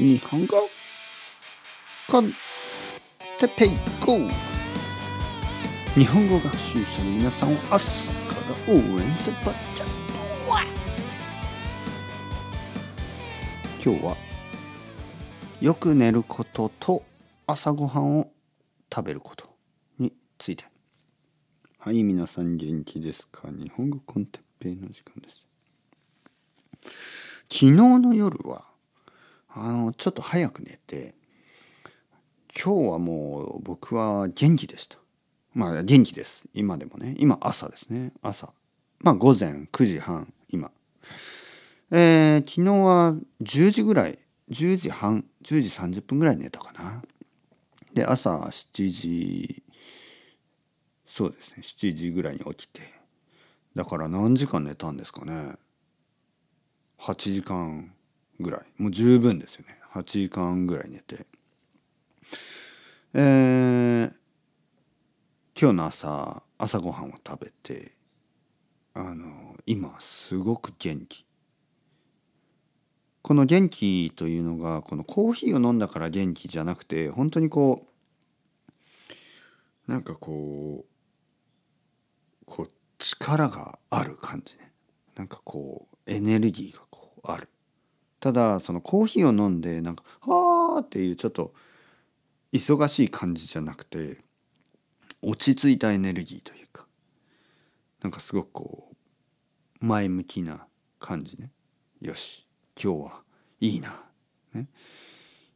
日本語コンテペイゴ日本語学習者の皆さんを明日から応援するポッドキャスト。今日はよく寝ることと朝ごはんを食べることについて。はい皆さん元気ですか？日本語コンテッペイの時間です。昨日の夜はあのちょっと早く寝て今日はもう僕は元気でした。まあ元気です。今でもね。今朝ですね。朝。まあ午前9時半今。えー、昨日は10時ぐらい。10時半。10時30分ぐらい寝たかな。で朝7時そうですね。7時ぐらいに起きて。だから何時間寝たんですかね。8時間。ぐらい。もう十分ですよね。8時間ぐらい寝て。えー、今日の朝朝ごはんを食べてあの今すごく元気。この元気というのがこのコーヒーを飲んだから元気じゃなくて本当にこうなんかこうこう力がある感じね。なんかこうエネルギーがこうある。ただそのコーヒーを飲んでなんか「はあ」っていうちょっと忙しい感じじゃなくて落ち着いたエネルギーというかなんかすごくこう前向きな感じね。よし今日はいいな、ね、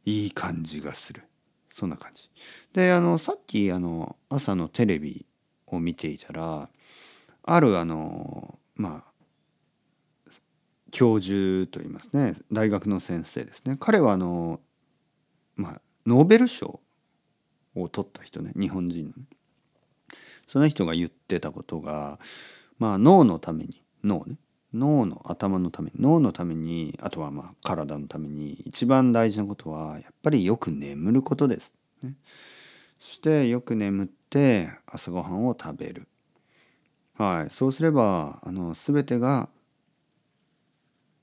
いい感じがする。そんな感じ。であのさっきあの朝のテレビを見ていたらあるあのまあ教授といいますね。大学の先生ですね。彼はあのまあノーベル賞を取った人ね。日本人のね。その人が言ってたことがまあ脳のために脳ね。脳の頭のために脳のためにあとはまあ体のために一番大事なことはやっぱりよく眠ることです。ね、そしてよく眠って朝ごはんを食べる。はい、そうすればあの全てが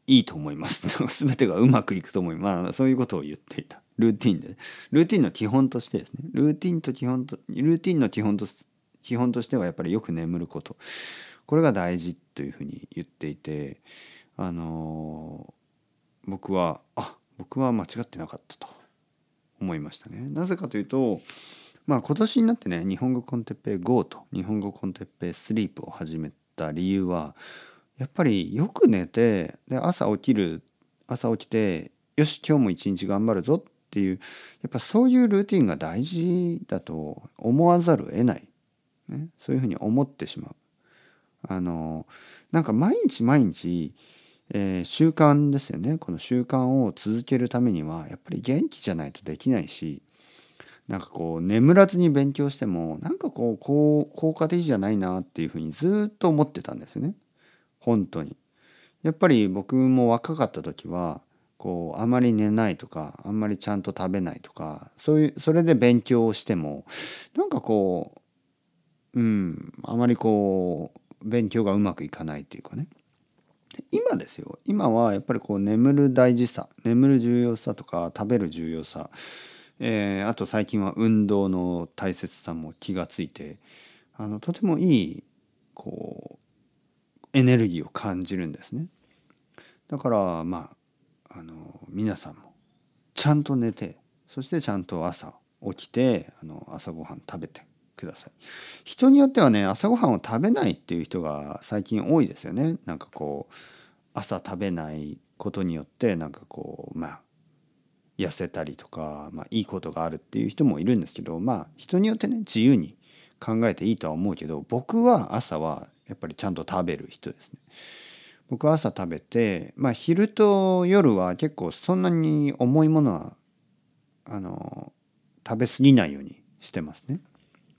いいと思います。全てがうまくいくと思います。まあ、そういうことを言っていた。ルーティンで。ルーティンの基本としてですね。ルーティンと基本と、ルーティンの基本と、基本としてはやっぱりよく眠ること。これが大事というふうに言っていて、あのー、僕は、あ、僕は間違ってなかったと思いましたね。なぜかというと、まあ今年になってね、日本語コンテッペイ GO と日本語コンテッペイスリープを始めた理由は、やっぱりよく寝てで朝起きる朝起きてよし今日も一日頑張るぞっていうやっぱそういうルーティンが大事だと思わざるを得ない、ね、そういうふうに思ってしまう。あのなんか毎日毎日、えー、習慣ですよねこの習慣を続けるためにはやっぱり元気じゃないとできないしなんかこう眠らずに勉強してもなんかこう効果的じゃないなっていうふうにずっと思ってたんですよね。本当に。やっぱり僕も若かった時はこうあまり寝ないとかあんまりちゃんと食べないとかそういうそれで勉強をしてもなんかこううんあまりこう勉強がうまくいかないっていうかね今ですよ今はやっぱりこう眠る大事さ眠る重要さとか食べる重要さ、えー、あと最近は運動の大切さも気がついてあのとてもいいこうエネルギーを感じるんですね。だからまああの皆さんもちゃんと寝てそしてちゃんと朝起きてあの朝ごはん食べてください。人によってはね朝ごはんを食べないっていう人が最近多いですよね。なんかこう朝食べないことによってなんかこうまあ痩せたりとか、まあ、いいことがあるっていう人もいるんですけどまあ人によってね自由に考えていいとは思うけど僕は朝はやっぱりちゃんと食べる人ですね。僕は朝食べて、まあ、昼と夜は結構そんなに重いものはあの食べ過ぎないようにしてますね。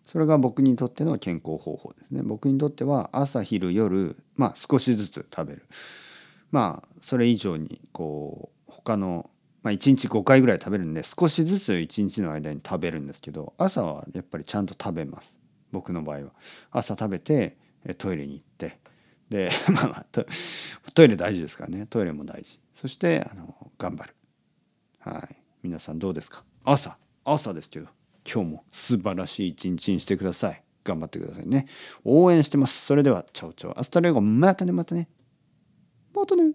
それが僕にとっての健康方法ですね。僕にとっては朝昼夜まあ少しずつ食べる。まあそれ以上にこう他のまあ1日5回ぐらい食べるんで少しずつ1日の間に食べるんですけど朝はやっぱりちゃんと食べます。僕の場合は。朝食べてトイレに行ってで まあまあトイレ大事ですからね。トイレも大事。そしてあの頑張る、はい。皆さんどうですか？朝。朝ですけど今日も素晴らしい一日にしてください。頑張ってくださいね。応援してます。それでは ciao ciao。 hasta luego またねまたね。またね。